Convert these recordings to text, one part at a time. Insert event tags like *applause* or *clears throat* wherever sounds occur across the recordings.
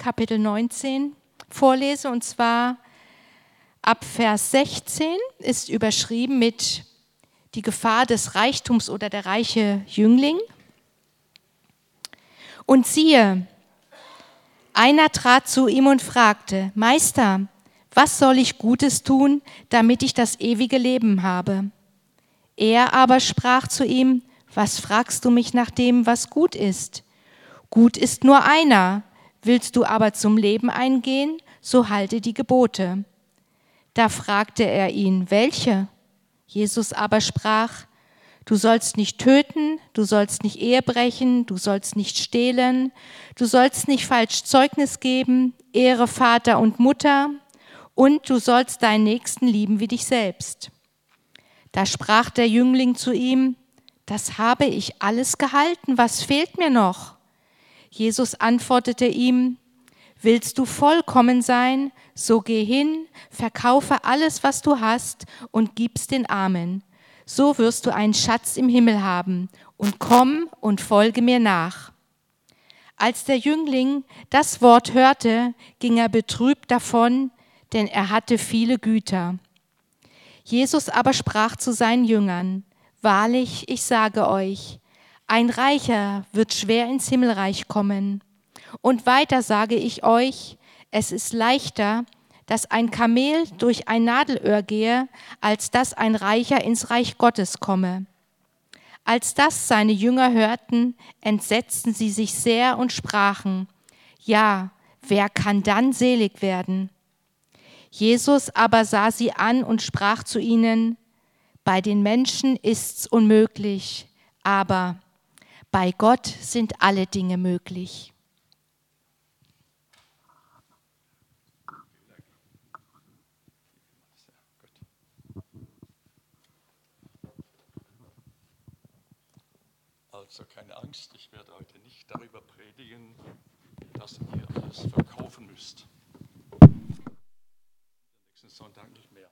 Kapitel 19 vorlese. Und zwar ab Vers 16 ist überschrieben mit die Gefahr des Reichtums oder der reiche Jüngling. Und siehe, einer trat zu ihm und fragte, Meister, was soll ich Gutes tun, damit ich das ewige Leben habe? Er aber sprach zu ihm, was fragst du mich nach dem, was gut ist? Gut ist nur einer. Willst du aber zum Leben eingehen, so halte die Gebote. Da fragte er ihn, welche? Jesus aber sprach, du sollst nicht töten, du sollst nicht Ehe brechen, du sollst nicht stehlen, du sollst nicht falsch Zeugnis geben, ehre Vater und Mutter und du sollst deinen Nächsten lieben wie dich selbst. Da sprach der Jüngling zu ihm, das habe ich alles gehalten, was fehlt mir noch? Jesus antwortete ihm, Willst du vollkommen sein, so geh hin, verkaufe alles, was du hast und gib's den Armen. So wirst du einen Schatz im Himmel haben und komm und folge mir nach. Als der Jüngling das Wort hörte, ging er betrübt davon, denn er hatte viele Güter. Jesus aber sprach zu seinen Jüngern, Wahrlich, ich sage euch, ein Reicher wird schwer ins Himmelreich kommen. Und weiter sage ich euch, es ist leichter, dass ein Kamel durch ein Nadelöhr gehe, als dass ein Reicher ins Reich Gottes komme. Als das seine Jünger hörten, entsetzten sie sich sehr und sprachen, ja, wer kann dann selig werden? Jesus aber sah sie an und sprach zu ihnen, bei den Menschen ist's unmöglich, aber bei Gott sind alle Dinge möglich. Also keine Angst, ich werde heute nicht darüber predigen, dass ihr alles verkaufen müsst. Nächsten Sonntag nicht mehr.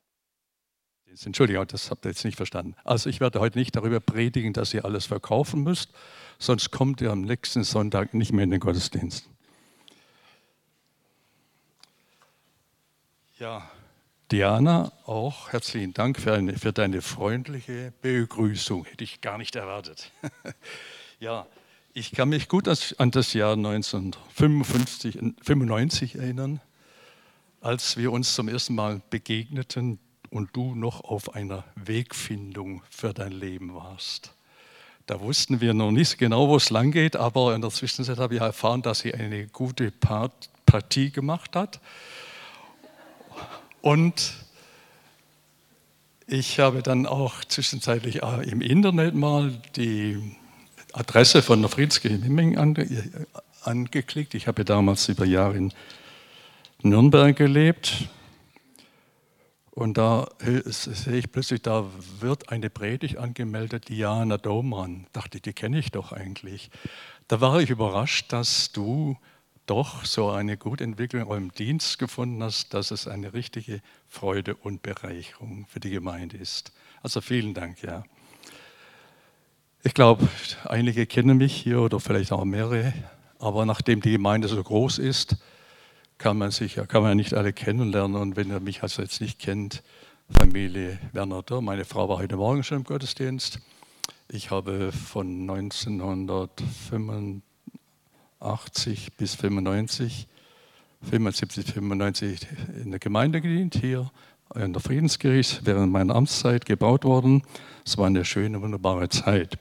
Entschuldigung, das habt ihr jetzt nicht verstanden. Also ich werde heute nicht darüber predigen, dass ihr alles verkaufen müsst, sonst kommt ihr am nächsten Sonntag nicht mehr in den Gottesdienst. Ja, Diana, auch herzlichen Dank für, eine, für deine freundliche Begrüßung. Hätte ich gar nicht erwartet. *laughs* ja, ich kann mich gut an das Jahr 1995, 95 erinnern, als wir uns zum ersten Mal begegneten und du noch auf einer Wegfindung für dein Leben warst. Da wussten wir noch nicht genau, wo es lang geht, aber in der Zwischenzeit habe ich erfahren, dass sie eine gute Partie gemacht hat. Und ich habe dann auch zwischenzeitlich im Internet mal die Adresse von der Friedskirche Mimming angeklickt. Ich habe damals über Jahre in Nürnberg gelebt und da sehe ich plötzlich, da wird eine Predigt angemeldet, Diana Domran. Dachte, die kenne ich doch eigentlich. Da war ich überrascht, dass du doch so eine gute Entwicklung im Dienst gefunden hast, dass es eine richtige Freude und Bereicherung für die Gemeinde ist. Also vielen Dank, ja. Ich glaube, einige kennen mich hier oder vielleicht auch mehrere, aber nachdem die Gemeinde so groß ist, kann man sich kann man nicht alle kennenlernen. Und wenn ihr mich also jetzt nicht kennt, Familie Werner Dörr, meine Frau war heute Morgen schon im Gottesdienst. Ich habe von 1985 bis 95, 75, 95 in der Gemeinde gedient, hier in der Friedenskirche, während meiner Amtszeit gebaut worden. Es war eine schöne, wunderbare Zeit.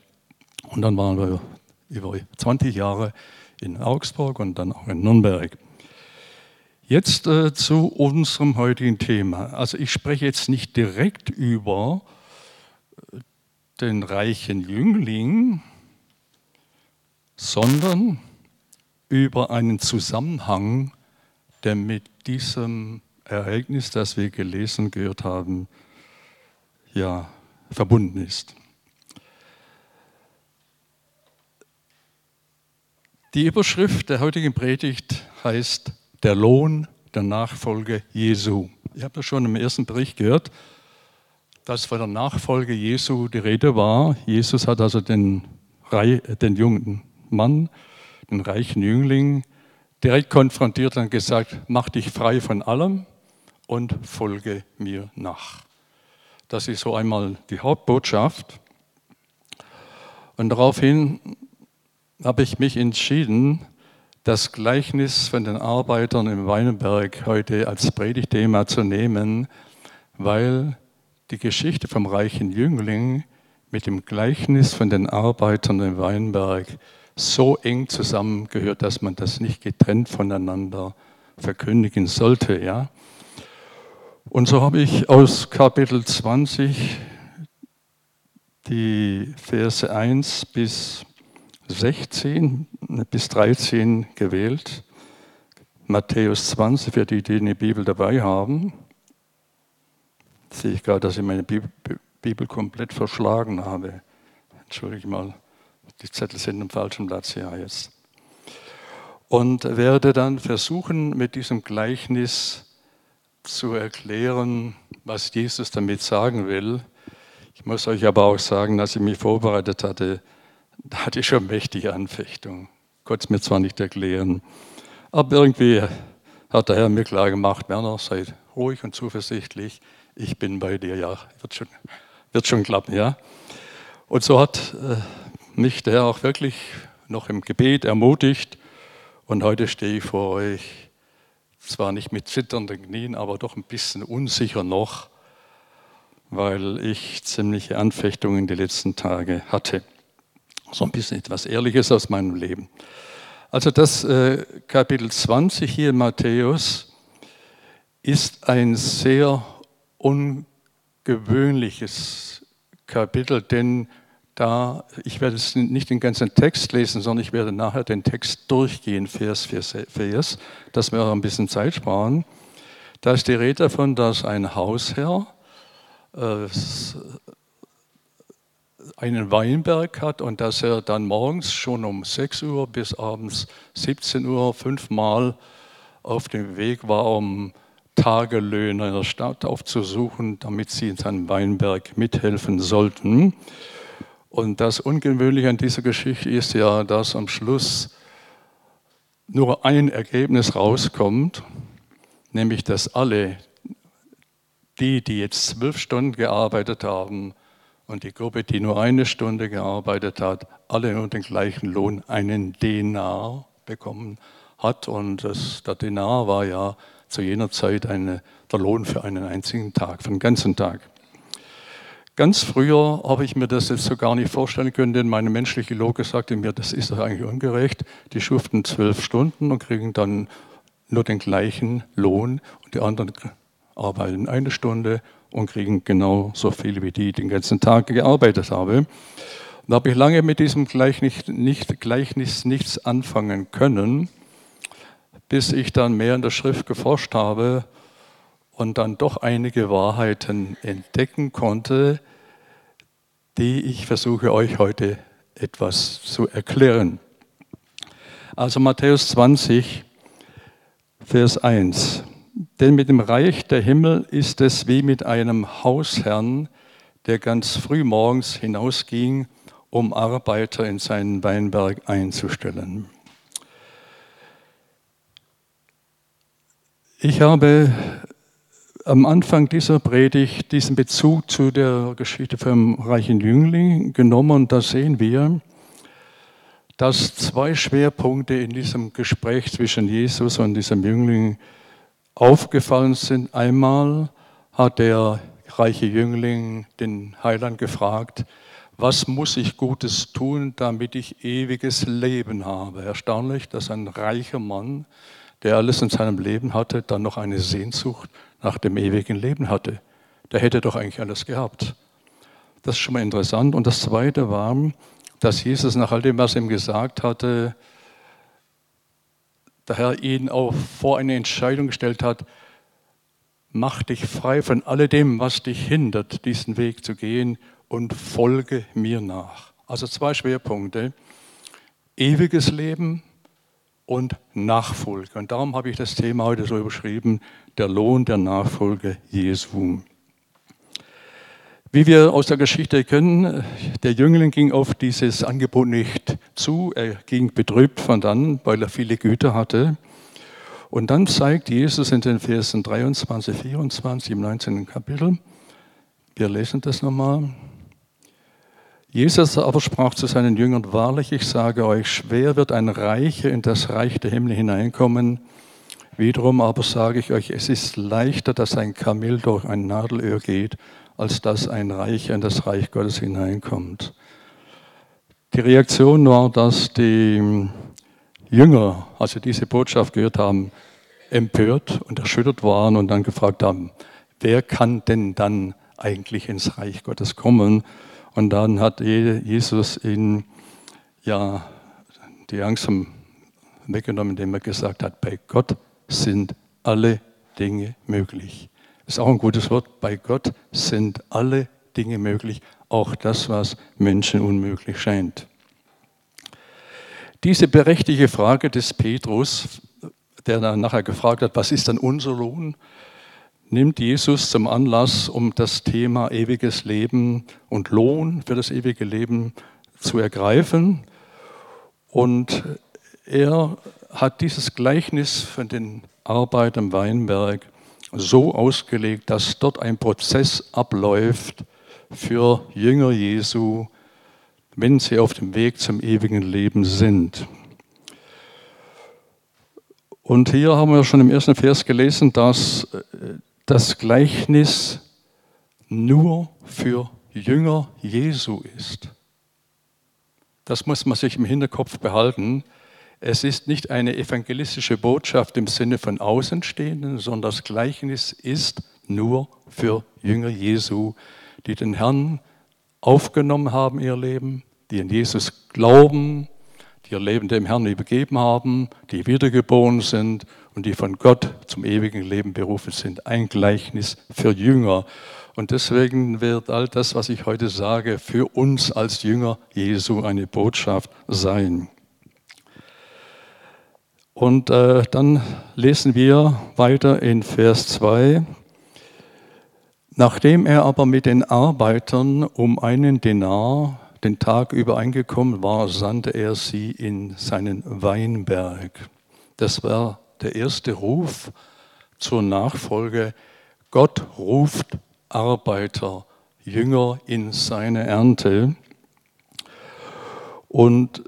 Und dann waren wir über 20 Jahre in Augsburg und dann auch in Nürnberg. Jetzt äh, zu unserem heutigen Thema. Also ich spreche jetzt nicht direkt über äh, den reichen Jüngling, sondern über einen Zusammenhang, der mit diesem Ereignis, das wir gelesen gehört haben, ja, verbunden ist. Die Überschrift der heutigen Predigt heißt der Lohn der Nachfolge Jesu. Ich habe das schon im ersten Bericht gehört, dass von der Nachfolge Jesu die Rede war. Jesus hat also den, den jungen Mann, den reichen Jüngling, direkt konfrontiert und gesagt, mach dich frei von allem und folge mir nach. Das ist so einmal die Hauptbotschaft. Und daraufhin habe ich mich entschieden, das Gleichnis von den Arbeitern im Weinberg heute als Predigtthema zu nehmen, weil die Geschichte vom reichen Jüngling mit dem Gleichnis von den Arbeitern im Weinberg so eng zusammengehört, dass man das nicht getrennt voneinander verkündigen sollte. Ja? Und so habe ich aus Kapitel 20 die Verse 1 bis 16 bis 13 gewählt. Matthäus 20 für die, die eine Bibel dabei haben. Sehe ich gerade, dass ich meine Bibel, komplett verschlagen habe. Entschuldige mal, die Zettel sind am falschen Platz ja jetzt. Und werde dann versuchen, mit diesem Gleichnis zu erklären, was Jesus damit sagen will. Ich muss euch aber auch sagen, als ich mich vorbereitet hatte, da hatte ich schon mächtige Anfechtung. Konnte es mir zwar nicht erklären, aber irgendwie hat der Herr mir klar gemacht, Werner, sei ruhig und zuversichtlich, ich bin bei dir, ja, wird schon, wird schon klappen, ja. Und so hat äh, mich der Herr auch wirklich noch im Gebet ermutigt und heute stehe ich vor euch zwar nicht mit zitternden Knien, aber doch ein bisschen unsicher noch, weil ich ziemliche Anfechtungen die letzten Tage hatte. So ein bisschen etwas Ehrliches aus meinem Leben. Also das äh, Kapitel 20 hier in Matthäus ist ein sehr ungewöhnliches Kapitel, denn da, ich werde es nicht den ganzen Text lesen, sondern ich werde nachher den Text durchgehen, Vers für Vers, dass wir auch ein bisschen Zeit sparen. Da ist die Rede davon, dass ein Hausherr äh, einen Weinberg hat und dass er dann morgens schon um 6 Uhr bis abends 17 Uhr fünfmal auf dem Weg war, um Tagelöhner in der Stadt aufzusuchen, damit sie in seinem Weinberg mithelfen sollten. Und das Ungewöhnliche an dieser Geschichte ist ja, dass am Schluss nur ein Ergebnis rauskommt, nämlich dass alle, die, die jetzt zwölf Stunden gearbeitet haben und die Gruppe, die nur eine Stunde gearbeitet hat, alle nur den gleichen Lohn, einen Denar bekommen hat. Und das, der Denar war ja zu jener Zeit eine, der Lohn für einen einzigen Tag, für den ganzen Tag. Ganz früher habe ich mir das jetzt so gar nicht vorstellen können, denn meine menschliche Logik sagte mir, das ist doch eigentlich ungerecht. Die schuften zwölf Stunden und kriegen dann nur den gleichen Lohn und die anderen arbeiten eine Stunde und kriegen genau so viel wie die, die den ganzen Tag gearbeitet haben. Da habe ich lange mit diesem Gleichnis, nicht, Gleichnis nichts anfangen können, bis ich dann mehr in der Schrift geforscht habe und dann doch einige Wahrheiten entdecken konnte, die ich versuche euch heute etwas zu erklären. Also Matthäus 20, Vers 1. Denn mit dem Reich der Himmel ist es wie mit einem Hausherrn, der ganz früh morgens hinausging, um Arbeiter in seinen Weinberg einzustellen. Ich habe am Anfang dieser Predigt diesen Bezug zu der Geschichte vom reichen Jüngling genommen und da sehen wir, dass zwei Schwerpunkte in diesem Gespräch zwischen Jesus und diesem Jüngling aufgefallen sind. Einmal hat der reiche Jüngling den Heiland gefragt, was muss ich Gutes tun, damit ich ewiges Leben habe? Erstaunlich, dass ein reicher Mann, der alles in seinem Leben hatte, dann noch eine Sehnsucht nach dem ewigen Leben hatte. Der hätte doch eigentlich alles gehabt. Das ist schon mal interessant. Und das Zweite war, dass Jesus nach all dem, was er ihm gesagt hatte, der Herr ihn auch vor eine Entscheidung gestellt hat, mach dich frei von alledem, was dich hindert, diesen Weg zu gehen und folge mir nach. Also zwei Schwerpunkte. Ewiges Leben und Nachfolge. Und darum habe ich das Thema heute so überschrieben, der Lohn der Nachfolge Jesu. Wie wir aus der Geschichte kennen, der Jüngling ging auf dieses Angebot nicht zu. Er ging betrübt von dann, weil er viele Güter hatte. Und dann zeigt Jesus in den Versen 23, 24 im 19. Kapitel, wir lesen das nochmal, Jesus aber sprach zu seinen Jüngern, wahrlich, ich sage euch, schwer wird ein Reicher in das Reich der Himmel hineinkommen. Wiederum aber sage ich euch, es ist leichter, dass ein Kamel durch ein Nadelöhr geht, als dass ein Reicher in das Reich Gottes hineinkommt. Die Reaktion war, dass die Jünger, als sie diese Botschaft gehört haben, empört und erschüttert waren und dann gefragt haben, wer kann denn dann eigentlich ins Reich Gottes kommen? Und dann hat Jesus ihnen ja die Angst weggenommen, indem er gesagt hat, bei Gott sind alle Dinge möglich. Ist auch ein gutes Wort. Bei Gott sind alle Dinge möglich, auch das, was Menschen unmöglich scheint. Diese berechtigte Frage des Petrus, der dann nachher gefragt hat, was ist dann unser Lohn, nimmt Jesus zum Anlass, um das Thema ewiges Leben und Lohn für das ewige Leben zu ergreifen. Und er hat dieses Gleichnis von den Arbeitern im Weinberg so ausgelegt, dass dort ein Prozess abläuft für Jünger Jesu, wenn sie auf dem Weg zum ewigen Leben sind. Und hier haben wir schon im ersten Vers gelesen, dass äh, das Gleichnis nur für Jünger Jesu ist. Das muss man sich im Hinterkopf behalten. Es ist nicht eine evangelistische Botschaft im Sinne von Außenstehenden, sondern das Gleichnis ist nur für Jünger Jesu, die den Herrn aufgenommen haben, ihr Leben, die in Jesus glauben, die ihr Leben dem Herrn übergeben haben, die wiedergeboren sind und die von Gott zum ewigen Leben berufen sind. Ein Gleichnis für Jünger. Und deswegen wird all das, was ich heute sage, für uns als Jünger Jesu eine Botschaft sein. Und äh, dann lesen wir weiter in Vers 2. Nachdem er aber mit den Arbeitern um einen Denar den Tag über eingekommen war, sandte er sie in seinen Weinberg. Das war der erste Ruf zur Nachfolge. Gott ruft Arbeiter, Jünger in seine Ernte. Und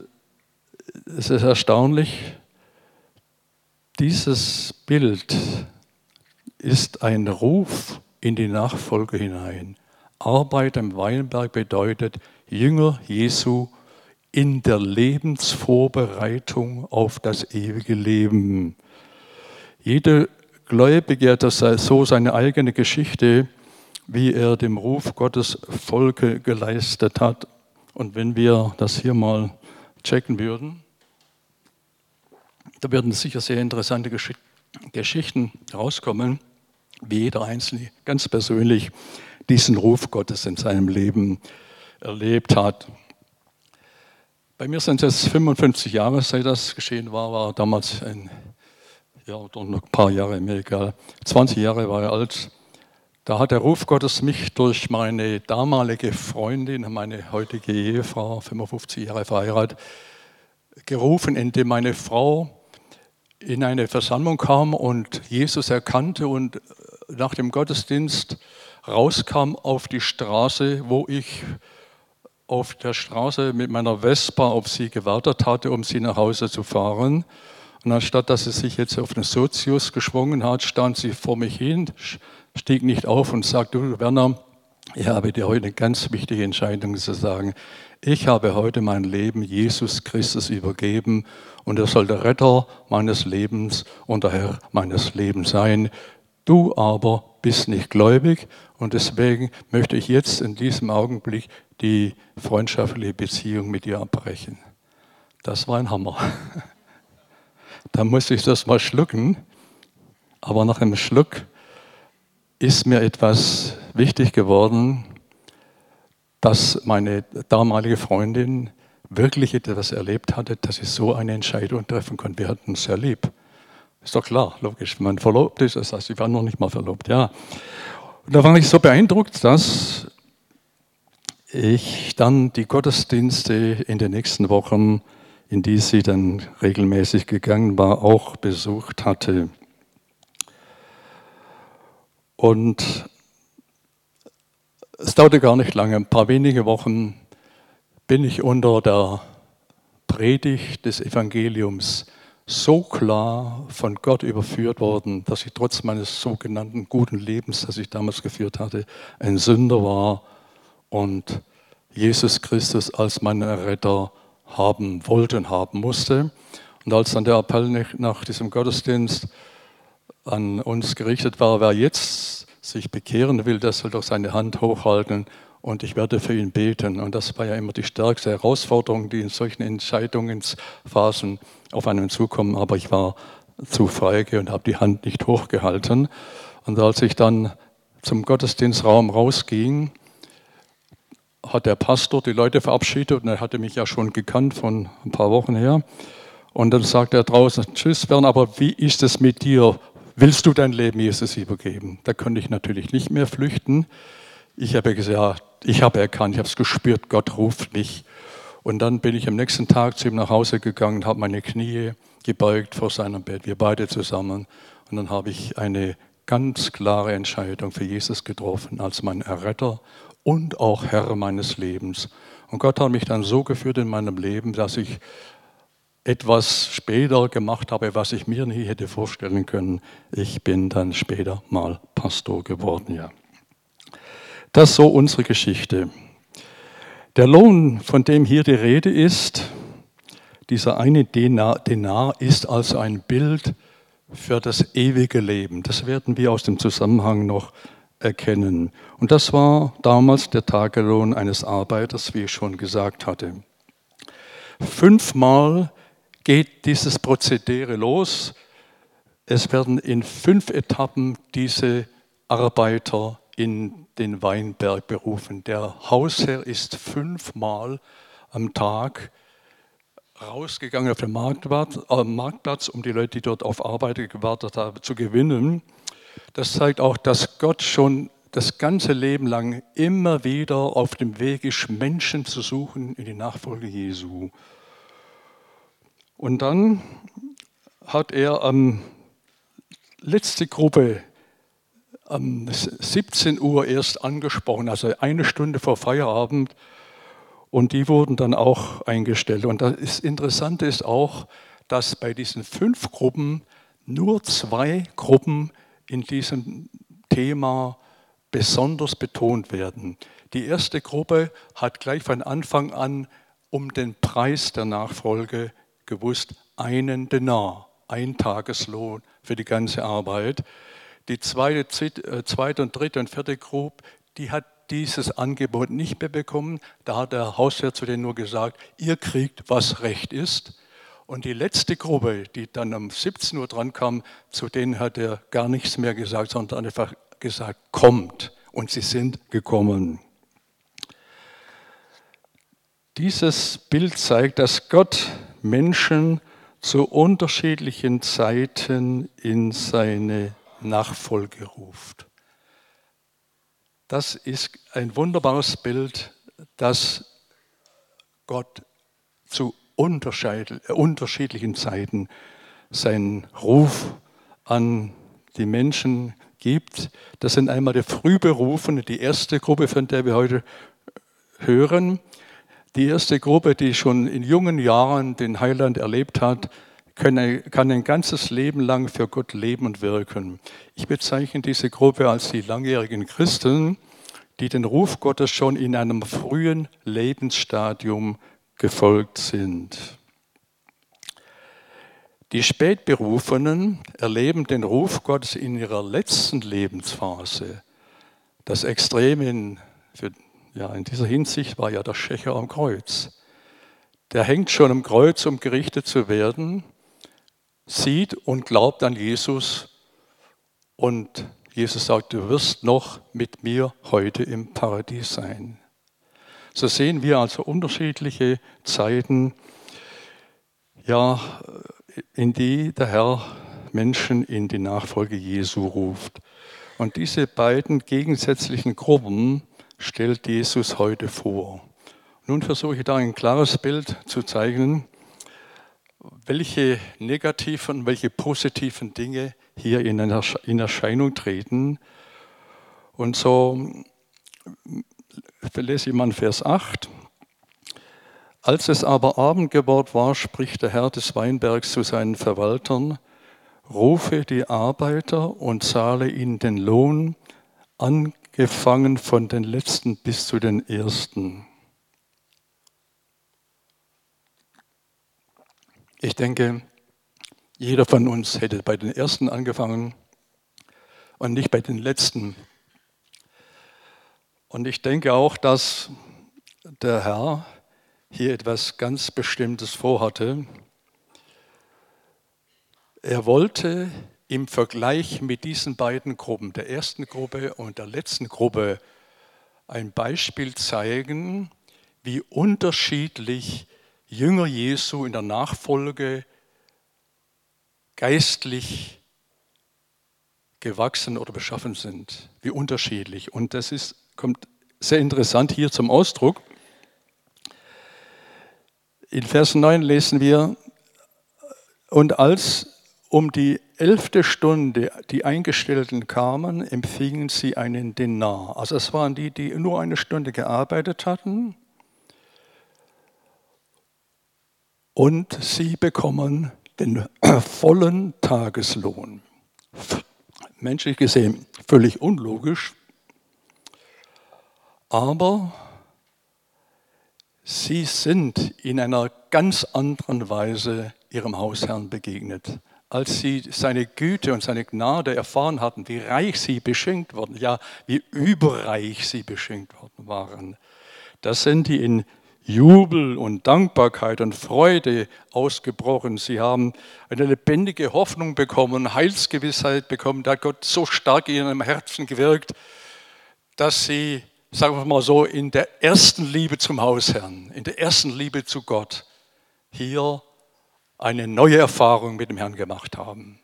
es ist erstaunlich, dieses Bild ist ein Ruf in die Nachfolge hinein. Arbeit im Weinberg bedeutet Jünger Jesu in der Lebensvorbereitung auf das ewige Leben. Jeder Gläubige hat so seine eigene Geschichte, wie er dem Ruf Gottes Folge geleistet hat. Und wenn wir das hier mal checken würden, da werden sicher sehr interessante Gesch Geschichten rauskommen, wie jeder Einzelne ganz persönlich diesen Ruf Gottes in seinem Leben erlebt hat. Bei mir sind es 55 Jahre, seit das geschehen war, war damals ein, ja, noch ein paar Jahre, mir egal, 20 Jahre war er alt. Da hat der Ruf Gottes mich durch meine damalige Freundin, meine heutige Ehefrau, 55 Jahre verheiratet, gerufen, indem meine Frau in eine Versammlung kam und Jesus erkannte und nach dem Gottesdienst rauskam auf die Straße, wo ich auf der Straße mit meiner Vespa auf sie gewartet hatte, um sie nach Hause zu fahren. Und anstatt dass sie sich jetzt auf den Sozius geschwungen hat, stand sie vor mich hin, stieg nicht auf und sagte, du Werner, ich habe dir heute eine ganz wichtige Entscheidung zu sagen. Ich habe heute mein Leben Jesus Christus übergeben und er soll der Retter meines Lebens und der Herr meines Lebens sein. Du aber bist nicht gläubig und deswegen möchte ich jetzt in diesem Augenblick die freundschaftliche Beziehung mit dir abbrechen. Das war ein Hammer. *laughs* Da musste ich das mal schlucken, aber nach einem Schluck ist mir etwas wichtig geworden, dass meine damalige Freundin wirklich etwas erlebt hatte, dass sie so eine Entscheidung treffen konnte. Wir hatten uns sehr lieb. Ist doch klar, logisch. Wenn man verlobt ist, das heißt, sie waren noch nicht mal verlobt, ja. Und da war ich so beeindruckt, dass ich dann die Gottesdienste in den nächsten Wochen in die sie dann regelmäßig gegangen war, auch besucht hatte. Und es dauerte gar nicht lange, ein paar wenige Wochen bin ich unter der Predigt des Evangeliums so klar von Gott überführt worden, dass ich trotz meines sogenannten guten Lebens, das ich damals geführt hatte, ein Sünder war und Jesus Christus als meinen Retter haben wollte und haben musste. Und als dann der Appell nach diesem Gottesdienst an uns gerichtet war, wer jetzt sich bekehren will, der soll doch seine Hand hochhalten und ich werde für ihn beten. Und das war ja immer die stärkste Herausforderung, die in solchen Entscheidungsphasen auf einen zukommen. Aber ich war zu feige und habe die Hand nicht hochgehalten. Und als ich dann zum Gottesdienstraum rausging, hat der Pastor die Leute verabschiedet und er hatte mich ja schon gekannt von ein paar Wochen her. Und dann sagt er draußen, tschüss Bern, aber wie ist es mit dir? Willst du dein Leben Jesus übergeben? Da konnte ich natürlich nicht mehr flüchten. Ich habe gesagt, ich habe erkannt, ich habe es gespürt, Gott ruft mich. Und dann bin ich am nächsten Tag zu ihm nach Hause gegangen, habe meine Knie gebeugt vor seinem Bett, wir beide zusammen. Und dann habe ich eine ganz klare Entscheidung für Jesus getroffen als mein Erretter und auch Herr meines Lebens. Und Gott hat mich dann so geführt in meinem Leben, dass ich etwas später gemacht habe, was ich mir nie hätte vorstellen können. Ich bin dann später mal Pastor geworden, ja. Das ist so unsere Geschichte. Der Lohn, von dem hier die Rede ist, dieser eine Denar, Denar ist also ein Bild für das ewige Leben. Das werden wir aus dem Zusammenhang noch erkennen. Und das war damals der Tagelohn eines Arbeiters, wie ich schon gesagt hatte. Fünfmal geht dieses Prozedere los. Es werden in fünf Etappen diese Arbeiter in den Weinberg berufen. Der Hausherr ist fünfmal am Tag rausgegangen auf den Marktplatz, äh, Marktplatz, um die Leute, die dort auf Arbeit gewartet haben, zu gewinnen. Das zeigt auch, dass Gott schon das ganze Leben lang immer wieder auf dem Weg ist, Menschen zu suchen in die Nachfolge Jesu. Und dann hat er am letzte Gruppe um 17 Uhr erst angesprochen, also eine Stunde vor Feierabend. Und die wurden dann auch eingestellt. Und das Interessante ist auch, dass bei diesen fünf Gruppen nur zwei Gruppen in diesem Thema besonders betont werden. Die erste Gruppe hat gleich von Anfang an um den Preis der Nachfolge gewusst, einen Denar, ein Tageslohn für die ganze Arbeit. Die zweite, äh, zweite und dritte und vierte Gruppe, die hat dieses Angebot nicht mehr bekommen. Da hat der Hausherr zu denen nur gesagt, ihr kriegt, was recht ist. Und die letzte Gruppe, die dann um 17 Uhr dran kam, zu denen hat er gar nichts mehr gesagt, sondern einfach gesagt, kommt. Und sie sind gekommen. Dieses Bild zeigt, dass Gott Menschen zu unterschiedlichen Zeiten in seine Nachfolge ruft. Das ist ein wunderbares Bild, dass Gott zu unterschiedlichen Zeiten seinen Ruf an die Menschen gibt. Das sind einmal die Frühberufenen, die erste Gruppe, von der wir heute hören. Die erste Gruppe, die schon in jungen Jahren den Heiland erlebt hat, kann ein ganzes Leben lang für Gott leben und wirken. Ich bezeichne diese Gruppe als die langjährigen Christen, die den Ruf Gottes schon in einem frühen Lebensstadium gefolgt sind. Die Spätberufenen erleben den Ruf Gottes in ihrer letzten Lebensphase. Das Extrem in, für, ja, in dieser Hinsicht war ja der Schächer am Kreuz. Der hängt schon am Kreuz, um gerichtet zu werden sieht und glaubt an Jesus und Jesus sagt, du wirst noch mit mir heute im Paradies sein. So sehen wir also unterschiedliche Zeiten, ja, in die der Herr Menschen in die Nachfolge Jesu ruft. Und diese beiden gegensätzlichen Gruppen stellt Jesus heute vor. Nun versuche ich da ein klares Bild zu zeichnen welche negativen, welche positiven Dinge hier in Erscheinung treten. Und so lese ich mal Vers 8. Als es aber Abend geworden war, spricht der Herr des Weinbergs zu seinen Verwaltern, rufe die Arbeiter und zahle ihnen den Lohn, angefangen von den letzten bis zu den ersten. Ich denke, jeder von uns hätte bei den ersten angefangen und nicht bei den letzten. Und ich denke auch, dass der Herr hier etwas ganz Bestimmtes vorhatte. Er wollte im Vergleich mit diesen beiden Gruppen, der ersten Gruppe und der letzten Gruppe, ein Beispiel zeigen, wie unterschiedlich Jünger Jesu in der Nachfolge geistlich gewachsen oder beschaffen sind, wie unterschiedlich. Und das ist, kommt sehr interessant hier zum Ausdruck. In Vers 9 lesen wir, und als um die elfte Stunde die Eingestellten kamen, empfingen sie einen Denar. Also es waren die, die nur eine Stunde gearbeitet hatten. Und sie bekommen den *clears throat* vollen Tageslohn. Menschlich gesehen völlig unlogisch, aber Sie sind in einer ganz anderen Weise ihrem Hausherrn begegnet. Als sie seine Güte und seine Gnade erfahren hatten, wie reich sie beschenkt wurden, ja, wie überreich sie beschenkt worden waren, da sind die in Jubel und Dankbarkeit und Freude ausgebrochen. Sie haben eine lebendige Hoffnung bekommen, Heilsgewissheit bekommen. Da Gott so stark in ihrem Herzen gewirkt, dass sie sagen wir mal so, in der ersten Liebe zum Hausherrn, in der ersten Liebe zu Gott, hier eine neue Erfahrung mit dem Herrn gemacht haben.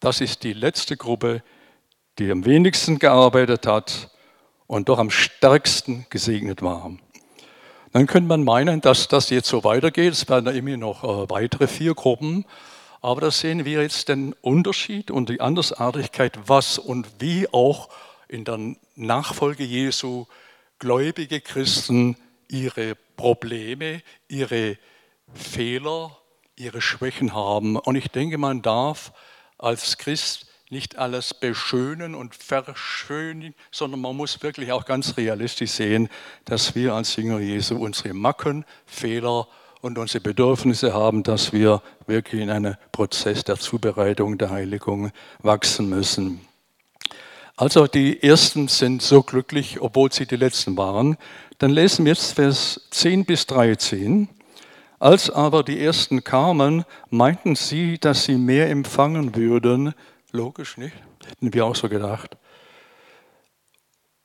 Das ist die letzte Gruppe, die am wenigsten gearbeitet hat und doch am stärksten gesegnet war. Dann könnte man meinen, dass das jetzt so weitergeht. Es werden immer noch äh, weitere vier Gruppen. Aber da sehen wir jetzt den Unterschied und die Andersartigkeit, was und wie auch in der Nachfolge Jesu gläubige Christen ihre Probleme, ihre Fehler, ihre Schwächen haben. Und ich denke, man darf als Christ nicht alles beschönen und verschönen, sondern man muss wirklich auch ganz realistisch sehen, dass wir als Jünger Jesu unsere Macken, Fehler und unsere Bedürfnisse haben, dass wir wirklich in einem Prozess der Zubereitung, der Heiligung wachsen müssen. Also die Ersten sind so glücklich, obwohl sie die Letzten waren. Dann lesen wir jetzt Vers 10 bis 13. Als aber die Ersten kamen, meinten sie, dass sie mehr empfangen würden. Logisch, nicht? Hätten wir auch so gedacht.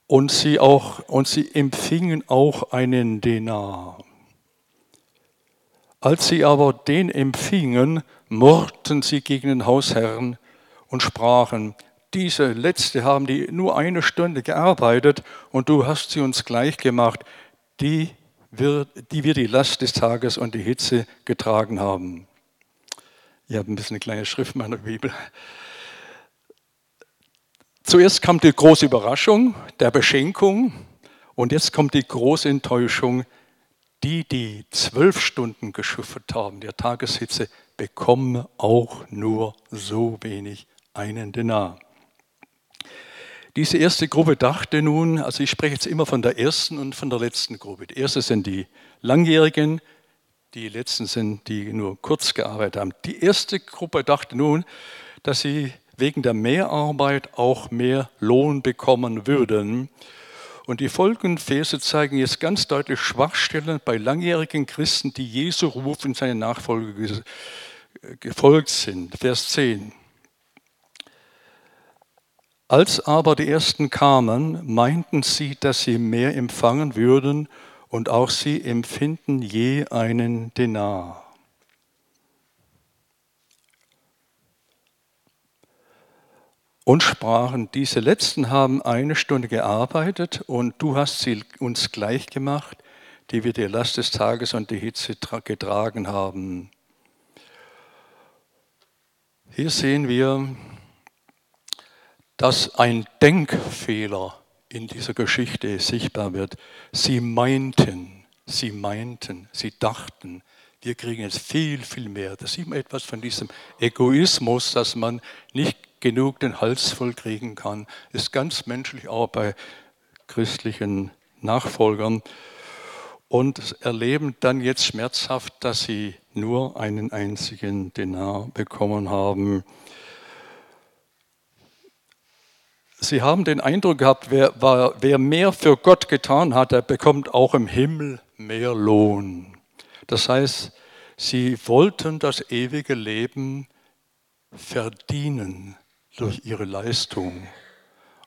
Und sie, auch, und sie empfingen auch einen Denar. Als sie aber den empfingen, murrten sie gegen den Hausherrn und sprachen, diese letzte haben die nur eine Stunde gearbeitet und du hast sie uns gleich gemacht, die wir, die wir die Last des Tages und die Hitze getragen haben. Ich habe ein bisschen eine kleine Schrift in meiner Bibel. Zuerst kam die große Überraschung der Beschenkung und jetzt kommt die große Enttäuschung. Die, die zwölf Stunden geschuftet haben, der Tageshitze, bekommen auch nur so wenig einen Denar. Diese erste Gruppe dachte nun, also ich spreche jetzt immer von der ersten und von der letzten Gruppe. Die erste sind die Langjährigen, die letzten sind die nur kurz gearbeitet haben. Die erste Gruppe dachte nun, dass sie wegen der Mehrarbeit auch mehr Lohn bekommen würden. Und die folgenden Verse zeigen jetzt ganz deutlich Schwachstellen bei langjährigen Christen, die Jesu Ruf in seine Nachfolge gefolgt sind. Vers 10. Als aber die ersten kamen, meinten sie, dass sie mehr empfangen würden, und auch sie empfinden je einen Denar. Und sprachen, diese letzten haben eine Stunde gearbeitet und du hast sie uns gleich gemacht, die wir die Last des Tages und die Hitze getragen haben. Hier sehen wir, dass ein Denkfehler in dieser Geschichte sichtbar wird. Sie meinten, sie meinten, sie dachten, wir kriegen jetzt viel, viel mehr. Da sieht man etwas von diesem Egoismus, dass man nicht genug den Hals voll kriegen kann. Ist ganz menschlich auch bei christlichen Nachfolgern. Und erleben dann jetzt schmerzhaft, dass sie nur einen einzigen Denar bekommen haben. Sie haben den Eindruck gehabt, wer, wer mehr für Gott getan hat, der bekommt auch im Himmel mehr Lohn. Das heißt, sie wollten das ewige Leben verdienen durch ihre Leistung.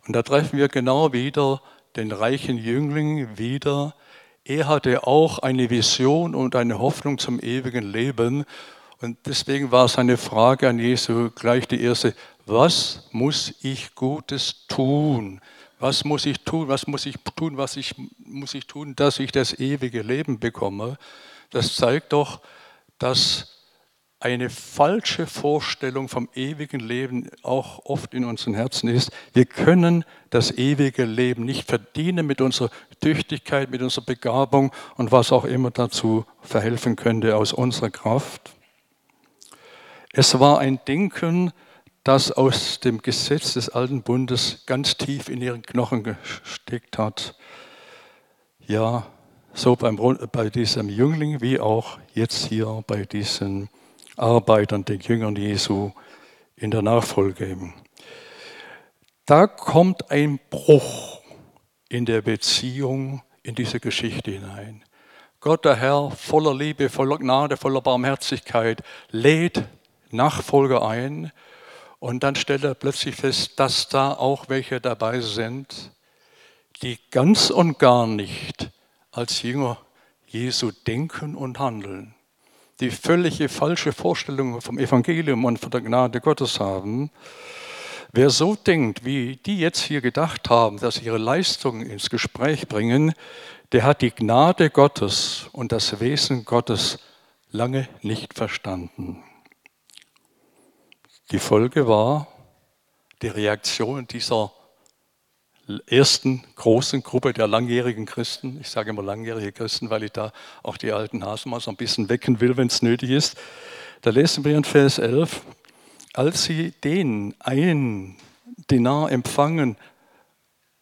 Und da treffen wir genau wieder den reichen Jüngling wieder. Er hatte auch eine Vision und eine Hoffnung zum ewigen Leben. Und deswegen war seine Frage an Jesu gleich die erste, was muss ich Gutes tun? Was muss ich tun? Was muss ich tun? Was ich, muss ich tun, dass ich das ewige Leben bekomme? Das zeigt doch, dass eine falsche Vorstellung vom ewigen Leben auch oft in unseren Herzen ist. Wir können das ewige Leben nicht verdienen mit unserer Tüchtigkeit, mit unserer Begabung und was auch immer dazu verhelfen könnte aus unserer Kraft. Es war ein Denken, das aus dem Gesetz des alten Bundes ganz tief in ihren Knochen gesteckt hat. Ja, so beim, bei diesem Jüngling wie auch jetzt hier bei diesen Arbeitern, den Jüngern Jesu in der Nachfolge. Da kommt ein Bruch in der Beziehung in diese Geschichte hinein. Gott, der Herr, voller Liebe, voller Gnade, voller Barmherzigkeit, lädt Nachfolger ein, und dann stellt er plötzlich fest, dass da auch welche dabei sind, die ganz und gar nicht als Jünger Jesu denken und handeln, die völlige falsche Vorstellungen vom Evangelium und von der Gnade Gottes haben. Wer so denkt, wie die jetzt hier gedacht haben, dass sie ihre Leistungen ins Gespräch bringen, der hat die Gnade Gottes und das Wesen Gottes lange nicht verstanden. Die Folge war die Reaktion dieser ersten großen Gruppe der langjährigen Christen. Ich sage immer langjährige Christen, weil ich da auch die alten Hasen mal so ein bisschen wecken will, wenn es nötig ist. Da lesen wir in Vers 11, als sie den einen Dinar empfangen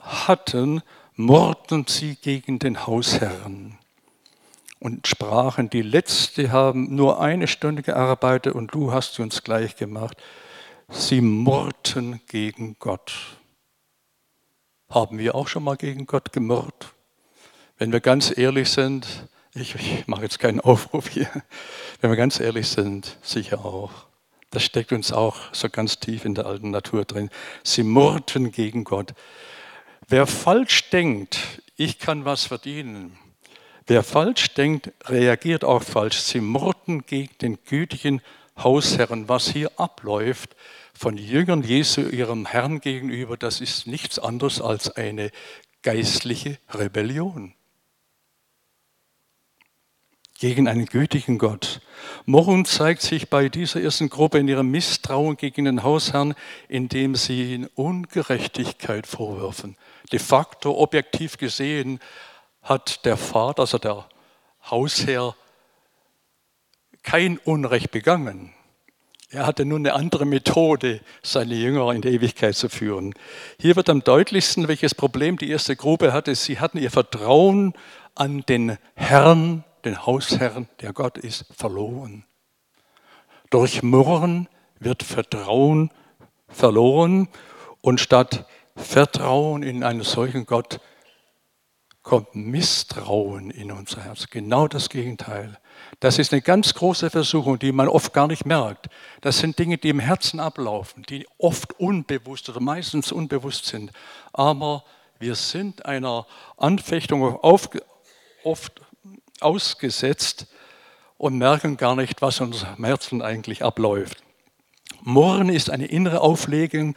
hatten, mordten sie gegen den Hausherrn und sprachen, die Letzte haben nur eine Stunde gearbeitet und du hast uns gleich gemacht. Sie murrten gegen Gott. Haben wir auch schon mal gegen Gott gemurrt? Wenn wir ganz ehrlich sind, ich, ich mache jetzt keinen Aufruf hier, wenn wir ganz ehrlich sind, sicher auch. Das steckt uns auch so ganz tief in der alten Natur drin. Sie murrten gegen Gott. Wer falsch denkt, ich kann was verdienen, Wer falsch denkt, reagiert auch falsch. Sie murrten gegen den gütigen Hausherrn. Was hier abläuft von Jüngern Jesu ihrem Herrn gegenüber, das ist nichts anderes als eine geistliche Rebellion gegen einen gütigen Gott. Murren zeigt sich bei dieser ersten Gruppe in ihrem Misstrauen gegen den Hausherrn, indem sie ihn Ungerechtigkeit vorwerfen. De facto, objektiv gesehen, hat der Vater, also der Hausherr, kein Unrecht begangen. Er hatte nun eine andere Methode, seine Jünger in die Ewigkeit zu führen. Hier wird am deutlichsten, welches Problem die erste Gruppe hatte. Sie hatten ihr Vertrauen an den Herrn, den Hausherrn, der Gott ist, verloren. Durch Murren wird Vertrauen verloren und statt Vertrauen in einen solchen Gott kommt Misstrauen in unser Herz. Genau das Gegenteil. Das ist eine ganz große Versuchung, die man oft gar nicht merkt. Das sind Dinge, die im Herzen ablaufen, die oft unbewusst oder meistens unbewusst sind. Aber wir sind einer Anfechtung auf, oft ausgesetzt und merken gar nicht, was in unserem Herzen eigentlich abläuft. Murren ist eine innere Auflegung,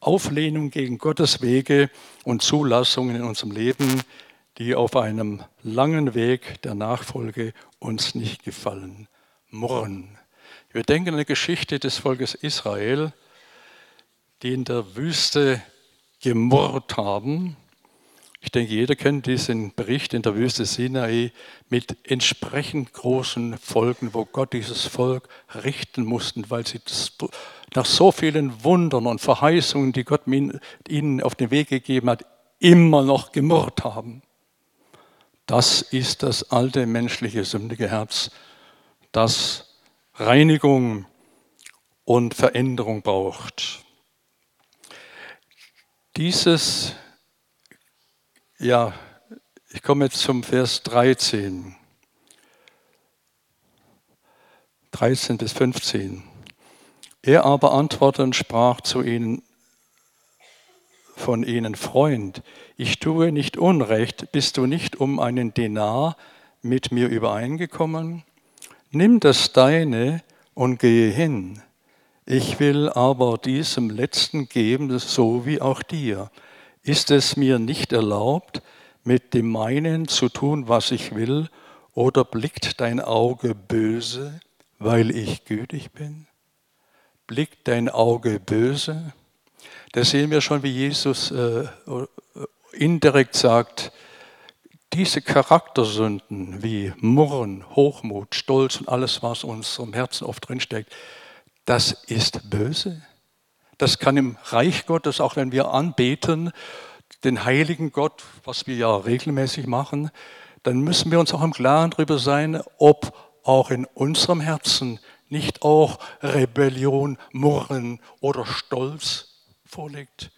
Auflehnung gegen Gottes Wege und Zulassungen in unserem Leben, die auf einem langen Weg der Nachfolge uns nicht gefallen. Murren. Wir denken an die Geschichte des Volkes Israel, die in der Wüste gemurrt haben. Ich denke, jeder kennt diesen Bericht in der Wüste Sinai mit entsprechend großen Folgen, wo Gott dieses Volk richten musste, weil sie nach so vielen Wundern und Verheißungen, die Gott ihnen auf den Weg gegeben hat, immer noch gemurrt haben. Das ist das alte menschliche sündige Herz, das Reinigung und Veränderung braucht. Dieses, ja, ich komme jetzt zum Vers 13. 13 bis 15. Er aber antwortete und sprach zu ihnen, von ihnen, Freund, ich tue nicht Unrecht, bist du nicht um einen Denar mit mir übereingekommen? Nimm das deine und gehe hin. Ich will aber diesem Letzten geben, so wie auch dir. Ist es mir nicht erlaubt, mit dem meinen zu tun, was ich will, oder blickt dein Auge böse, weil ich gütig bin? Blickt dein Auge böse? Da sehen wir schon, wie Jesus äh, indirekt sagt, diese Charaktersünden wie Murren, Hochmut, Stolz und alles, was unserem Herzen oft drinsteckt, das ist böse. Das kann im Reich Gottes, auch wenn wir anbeten, den heiligen Gott, was wir ja regelmäßig machen, dann müssen wir uns auch im Klaren darüber sein, ob auch in unserem Herzen nicht auch Rebellion, Murren oder Stolz vorliegt.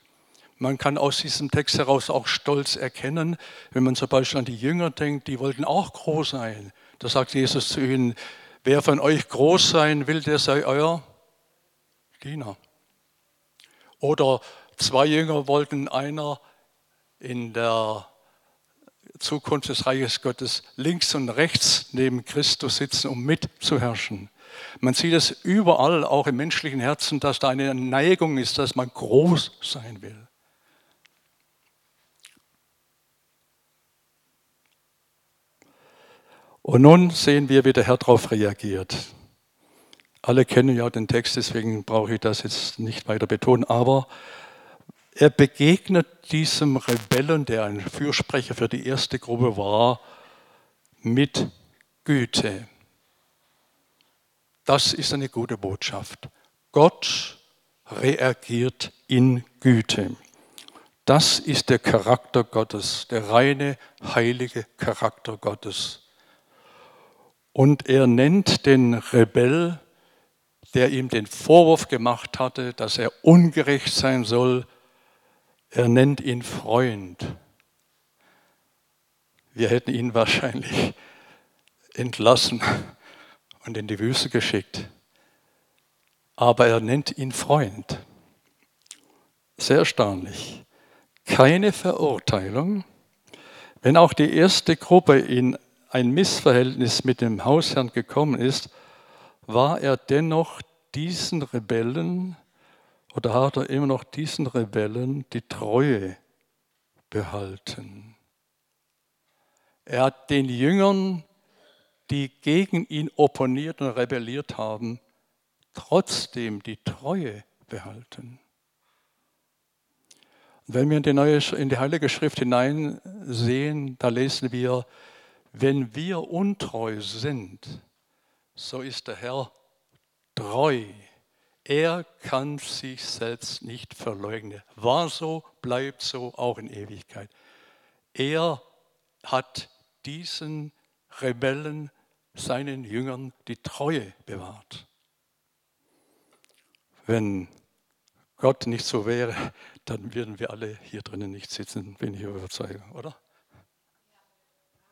Man kann aus diesem Text heraus auch Stolz erkennen, wenn man zum Beispiel an die Jünger denkt, die wollten auch groß sein. Da sagt Jesus zu ihnen, wer von euch groß sein will, der sei euer Diener. Oder zwei Jünger wollten einer in der Zukunft des Reiches Gottes links und rechts neben Christus sitzen, um mitzuherrschen. Man sieht es überall, auch im menschlichen Herzen, dass da eine Neigung ist, dass man groß sein will. Und nun sehen wir, wie der Herr darauf reagiert. Alle kennen ja den Text, deswegen brauche ich das jetzt nicht weiter betonen, aber er begegnet diesem Rebellen, der ein Fürsprecher für die erste Gruppe war, mit Güte. Das ist eine gute Botschaft. Gott reagiert in Güte. Das ist der Charakter Gottes, der reine, heilige Charakter Gottes. Und er nennt den Rebell, der ihm den Vorwurf gemacht hatte, dass er ungerecht sein soll, er nennt ihn Freund. Wir hätten ihn wahrscheinlich *laughs* entlassen und in die Wüste geschickt. Aber er nennt ihn Freund. Sehr erstaunlich. Keine Verurteilung. Wenn auch die erste Gruppe in ein Missverhältnis mit dem Hausherrn gekommen ist, war er dennoch diesen Rebellen oder hat er immer noch diesen Rebellen die Treue behalten. Er hat den Jüngern die gegen ihn opponiert und rebelliert haben, trotzdem die Treue behalten. Und wenn wir in die, neue, in die Heilige Schrift hineinsehen, da lesen wir, wenn wir untreu sind, so ist der Herr treu. Er kann sich selbst nicht verleugnen. War so, bleibt so, auch in Ewigkeit. Er hat diesen Rebellen seinen Jüngern die Treue bewahrt. Wenn Gott nicht so wäre, dann würden wir alle hier drinnen nicht sitzen, bin ich überzeugt, oder?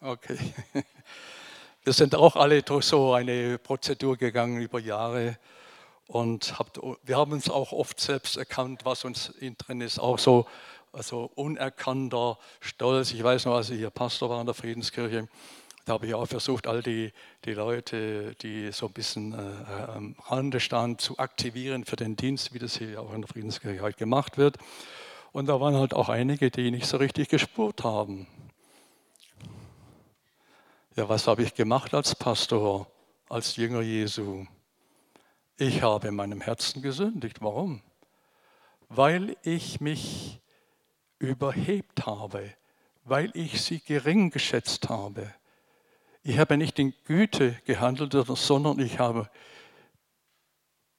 Okay. *laughs* Wir sind auch alle durch so eine Prozedur gegangen über Jahre und habt, wir haben uns auch oft selbst erkannt, was uns in drin ist, auch so also unerkannter Stolz. Ich weiß noch, als ich hier Pastor war in der Friedenskirche, da habe ich auch versucht, all die, die Leute, die so ein bisschen äh, am Rande standen, zu aktivieren für den Dienst, wie das hier auch in der Friedenskirche gemacht wird. Und da waren halt auch einige, die nicht so richtig gespurt haben. Ja, was habe ich gemacht als Pastor, als Jünger Jesu? Ich habe in meinem Herzen gesündigt. Warum? Weil ich mich überhebt habe, weil ich sie gering geschätzt habe. Ich habe nicht in Güte gehandelt, sondern ich habe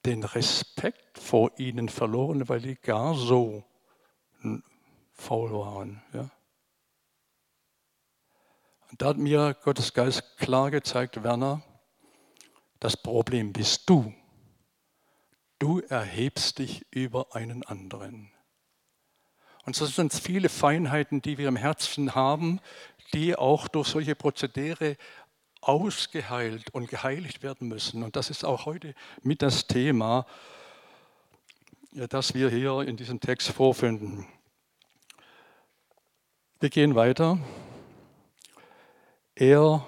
den Respekt vor ihnen verloren, weil die gar so faul waren. Ja? Und da hat mir Gottes Geist klar gezeigt, Werner, das Problem bist du. Du erhebst dich über einen anderen. Und so sind es viele Feinheiten, die wir im Herzen haben, die auch durch solche Prozedere ausgeheilt und geheiligt werden müssen. Und das ist auch heute mit das Thema, das wir hier in diesem Text vorfinden. Wir gehen weiter. Er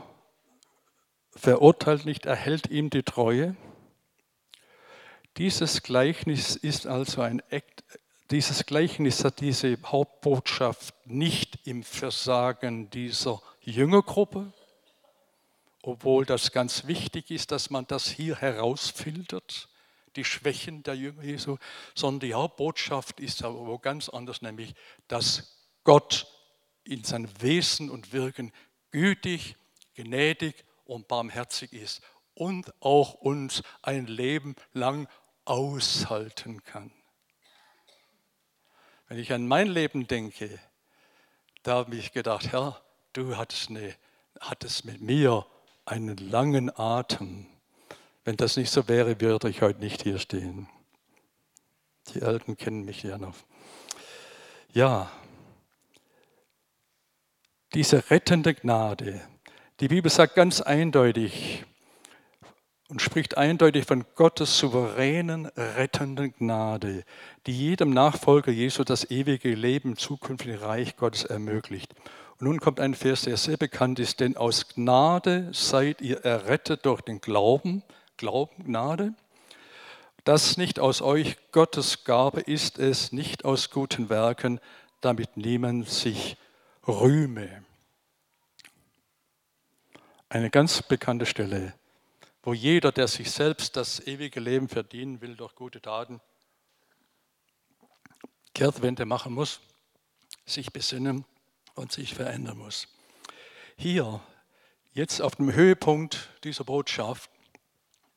verurteilt nicht, erhält ihm die Treue. Dieses Gleichnis ist also ein dieses Gleichnis hat diese Hauptbotschaft nicht im Versagen dieser Jüngergruppe, obwohl das ganz wichtig ist, dass man das hier herausfiltert, die Schwächen der Jünger Jesu, sondern die Hauptbotschaft ist aber wo ganz anders, nämlich, dass Gott in seinem Wesen und Wirken gütig, gnädig und barmherzig ist und auch uns ein Leben lang aushalten kann. Wenn ich an mein Leben denke, da habe ich gedacht, Herr, du hattest, eine, hattest mit mir einen langen Atem. Wenn das nicht so wäre, würde ich heute nicht hier stehen. Die Eltern kennen mich ja noch. Ja, diese rettende Gnade. Die Bibel sagt ganz eindeutig und spricht eindeutig von Gottes souveränen, rettenden Gnade, die jedem Nachfolger Jesu das ewige Leben im zukünftigen Reich Gottes ermöglicht. Und nun kommt ein Vers, der sehr bekannt ist, denn aus Gnade seid ihr errettet durch den Glauben, Glauben, Gnade. Das nicht aus euch, Gottes Gabe ist es, nicht aus guten Werken, damit niemand sich rühme. Eine ganz bekannte Stelle, wo jeder, der sich selbst das ewige Leben verdienen will durch gute Taten, Kehrtwende machen muss, sich besinnen und sich verändern muss. Hier, jetzt auf dem Höhepunkt dieser Botschaft,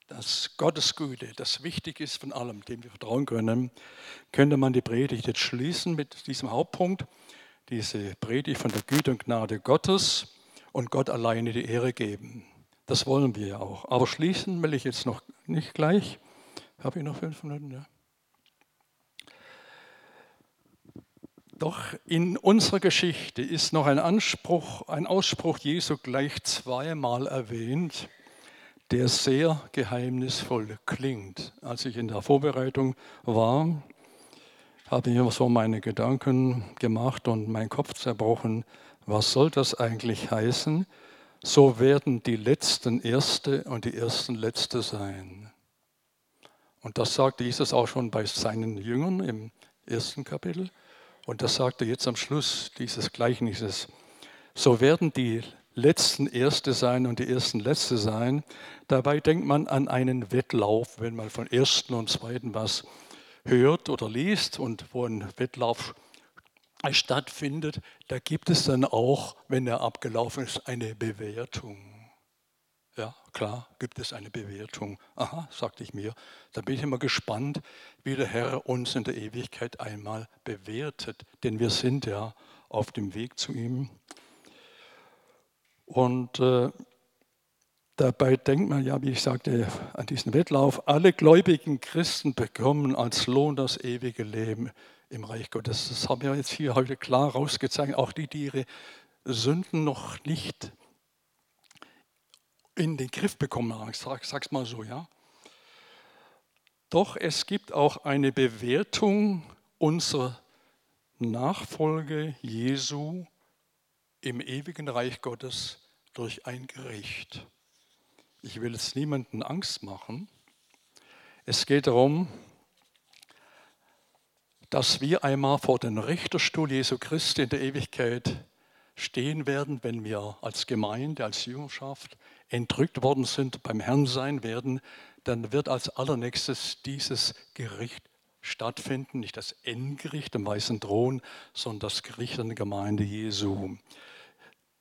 dass Gottes Güte das wichtig ist von allem, dem wir vertrauen können, könnte man die Predigt jetzt schließen mit diesem Hauptpunkt, diese Predigt von der Güte und Gnade Gottes und Gott alleine die Ehre geben. Das wollen wir ja auch. Aber schließen will ich jetzt noch nicht gleich. Habe ich noch fünf Minuten? Ja. Doch in unserer Geschichte ist noch ein Anspruch, ein Ausspruch Jesu gleich zweimal erwähnt, der sehr geheimnisvoll klingt. Als ich in der Vorbereitung war, habe ich mir so meine Gedanken gemacht und meinen Kopf zerbrochen. Was soll das eigentlich heißen? So werden die Letzten Erste und die Ersten Letzte sein. Und das sagte Jesus auch schon bei seinen Jüngern im ersten Kapitel. Und das sagt er jetzt am Schluss dieses Gleichnisses. So werden die Letzten Erste sein und die Ersten Letzte sein. Dabei denkt man an einen Wettlauf, wenn man von Ersten und Zweiten was hört oder liest und wo ein Wettlauf stattfindet, da gibt es dann auch, wenn er abgelaufen ist, eine Bewertung. Ja, klar, gibt es eine Bewertung. Aha, sagte ich mir. Da bin ich immer gespannt, wie der Herr uns in der Ewigkeit einmal bewertet. Denn wir sind ja auf dem Weg zu ihm. Und äh, dabei denkt man ja, wie ich sagte, an diesen Wettlauf, alle gläubigen Christen bekommen als Lohn das ewige Leben im Reich Gottes. Das haben wir jetzt hier heute klar rausgezeigt. Auch die, die ihre Sünden noch nicht in den Griff bekommen haben. Ich sage es mal so, ja. Doch es gibt auch eine Bewertung unserer Nachfolge Jesu im ewigen Reich Gottes durch ein Gericht. Ich will jetzt niemanden Angst machen. Es geht darum, dass wir einmal vor den Richterstuhl Jesu Christi in der Ewigkeit stehen werden, wenn wir als Gemeinde, als Jüngerschaft entrückt worden sind, beim Herrn sein werden, dann wird als allernächstes dieses Gericht stattfinden, nicht das Endgericht im weißen Thron, sondern das Gericht an der Gemeinde Jesu.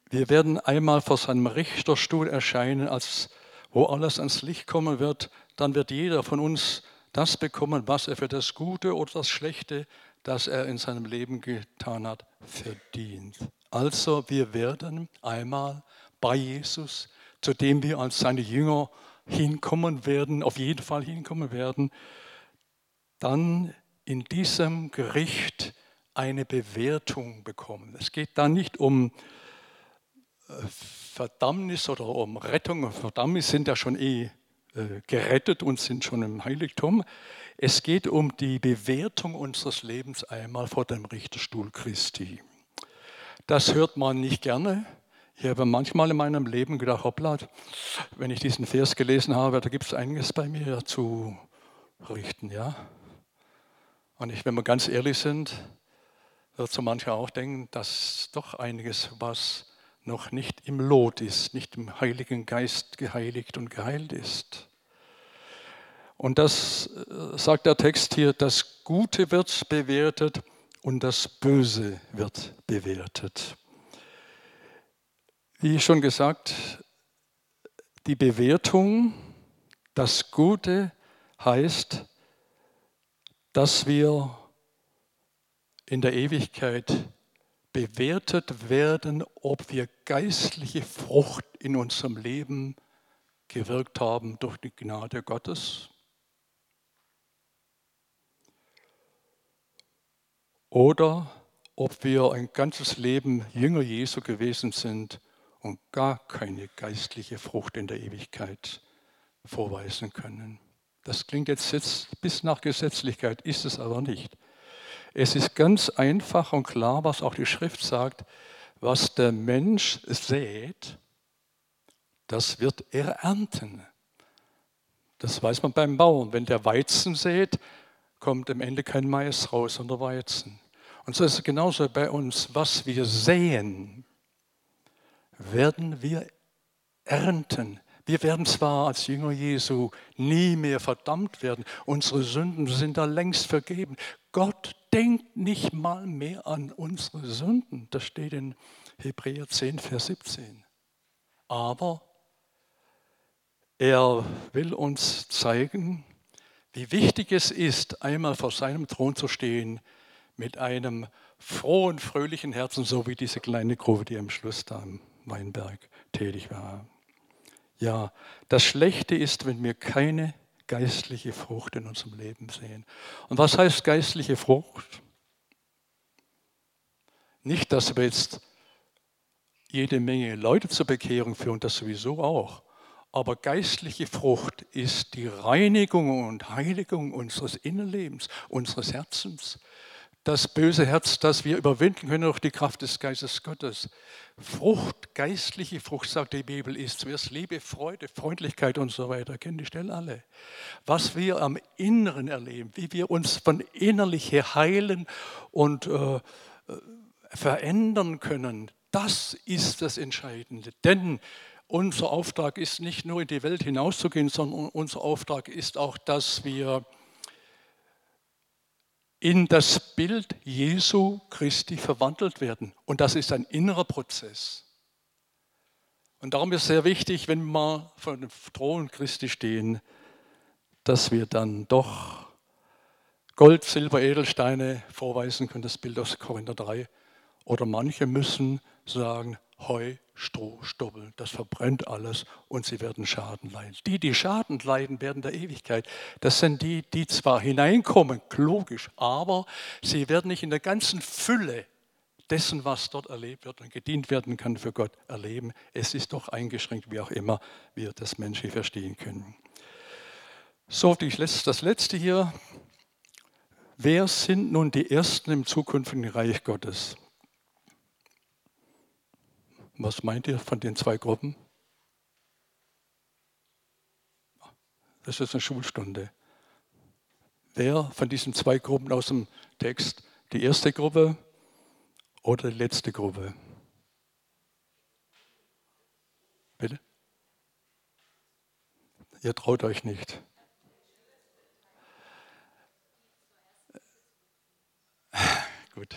Wir werden einmal vor seinem Richterstuhl erscheinen, als wo alles ans Licht kommen wird, dann wird jeder von uns das bekommen, was er für das Gute oder das Schlechte, das er in seinem Leben getan hat, verdient. Also wir werden einmal bei Jesus, zu dem wir als seine Jünger hinkommen werden, auf jeden Fall hinkommen werden, dann in diesem Gericht eine Bewertung bekommen. Es geht da nicht um äh, Verdammnis oder um Rettung. Verdammnis sind ja schon eh gerettet und sind schon im Heiligtum. Es geht um die Bewertung unseres Lebens einmal vor dem Richterstuhl Christi. Das hört man nicht gerne. Ich habe manchmal in meinem Leben gedacht, hoppla, wenn ich diesen Vers gelesen habe, da gibt es einiges bei mir zu richten. Ja? Und ich, wenn wir ganz ehrlich sind, wird so mancher auch denken, dass doch einiges, was noch nicht im Lot ist, nicht im Heiligen Geist geheiligt und geheilt ist. Und das äh, sagt der Text hier, das Gute wird bewertet und das Böse wird bewertet. Wie schon gesagt, die Bewertung, das Gute heißt, dass wir in der Ewigkeit bewertet werden, ob wir geistliche Frucht in unserem Leben gewirkt haben durch die Gnade Gottes. Oder ob wir ein ganzes Leben Jünger Jesu gewesen sind und gar keine geistliche Frucht in der Ewigkeit vorweisen können. Das klingt jetzt bis nach Gesetzlichkeit, ist es aber nicht. Es ist ganz einfach und klar, was auch die Schrift sagt, was der Mensch sät, das wird er ernten. Das weiß man beim Bauern. Wenn der Weizen sät, kommt am Ende kein Mais raus, sondern Weizen. Und so ist es genauso bei uns. Was wir säen, werden wir ernten. Wir werden zwar als Jünger Jesu nie mehr verdammt werden, unsere Sünden sind da längst vergeben. Gott denkt nicht mal mehr an unsere Sünden. Das steht in Hebräer 10, Vers 17. Aber er will uns zeigen, wie wichtig es ist, einmal vor seinem Thron zu stehen mit einem frohen, fröhlichen Herzen, so wie diese kleine Gruppe, die am Schluss da im Weinberg tätig war. Ja, das Schlechte ist, wenn wir keine geistliche Frucht in unserem Leben sehen. Und was heißt geistliche Frucht? Nicht, dass wir jetzt jede Menge Leute zur Bekehrung führen, das sowieso auch. Aber geistliche Frucht ist die Reinigung und Heiligung unseres Innenlebens, unseres Herzens das böse Herz, das wir überwinden können durch die Kraft des Geistes Gottes. Frucht, geistliche Frucht, sagt die Bibel, ist zuerst Liebe, Freude, Freundlichkeit und so weiter. Kennen die Stellen alle. Was wir am Inneren erleben, wie wir uns von innerlich her heilen und äh, verändern können, das ist das Entscheidende. Denn unser Auftrag ist nicht nur in die Welt hinauszugehen, sondern unser Auftrag ist auch, dass wir in das Bild Jesu Christi verwandelt werden. Und das ist ein innerer Prozess. Und darum ist es sehr wichtig, wenn wir vor dem Thron Christi stehen, dass wir dann doch Gold, Silber, Edelsteine vorweisen können, das Bild aus Korinther 3. Oder manche müssen sagen, Heu, Stroh, Stoppel, das verbrennt alles und sie werden Schaden leiden. Die, die Schaden leiden während der Ewigkeit, das sind die, die zwar hineinkommen, logisch, aber sie werden nicht in der ganzen Fülle dessen, was dort erlebt wird und gedient werden kann für Gott, erleben. Es ist doch eingeschränkt, wie auch immer wir das Menschen verstehen können. So, das letzte hier. Wer sind nun die Ersten im zukünftigen Reich Gottes? Was meint ihr von den zwei Gruppen? Das ist eine Schulstunde. Wer von diesen zwei Gruppen aus dem Text, die erste Gruppe oder die letzte Gruppe? Bitte? Ihr traut euch nicht. Gut,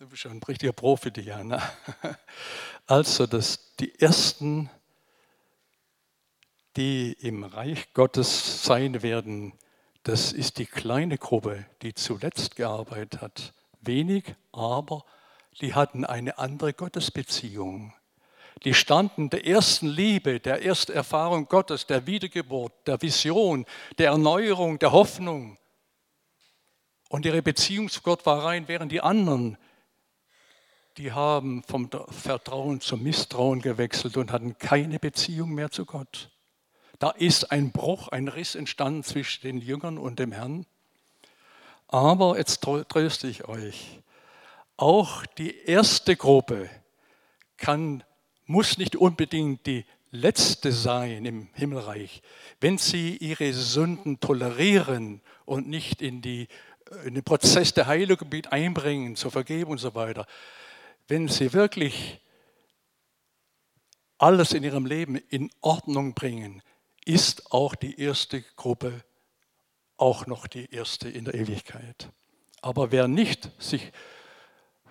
du bist schon ein richtiger Profi, Diana. *laughs* Also, dass die Ersten, die im Reich Gottes sein werden, das ist die kleine Gruppe, die zuletzt gearbeitet hat. Wenig, aber die hatten eine andere Gottesbeziehung. Die standen der ersten Liebe, der ersten Erfahrung Gottes, der Wiedergeburt, der Vision, der Erneuerung, der Hoffnung. Und ihre Beziehung zu Gott war rein, während die anderen, die haben vom Vertrauen zum Misstrauen gewechselt und hatten keine Beziehung mehr zu Gott. Da ist ein Bruch, ein Riss entstanden zwischen den Jüngern und dem Herrn. Aber jetzt tröste ich euch, auch die erste Gruppe kann, muss nicht unbedingt die letzte sein im Himmelreich, wenn sie ihre Sünden tolerieren und nicht in, die, in den Prozess der Heilung einbringen, zur Vergebung und so weiter. Wenn sie wirklich alles in ihrem Leben in Ordnung bringen, ist auch die erste Gruppe auch noch die erste in der Ewigkeit. Aber wer nicht sich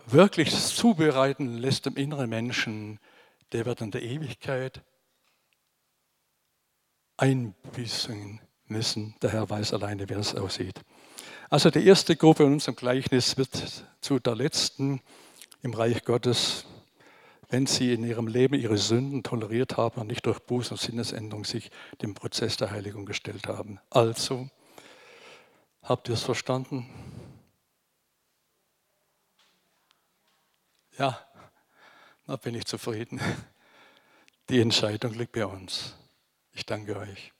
wirklich zubereiten lässt im inneren Menschen, der wird in der Ewigkeit einbüßen müssen. Der Herr weiß alleine, wie es aussieht. Also die erste Gruppe in unserem Gleichnis wird zu der letzten im Reich Gottes wenn sie in ihrem Leben ihre Sünden toleriert haben und nicht durch Buß- und Sinnesänderung sich dem Prozess der Heiligung gestellt haben. Also, habt ihr es verstanden? Ja, da bin ich zufrieden. Die Entscheidung liegt bei uns. Ich danke euch.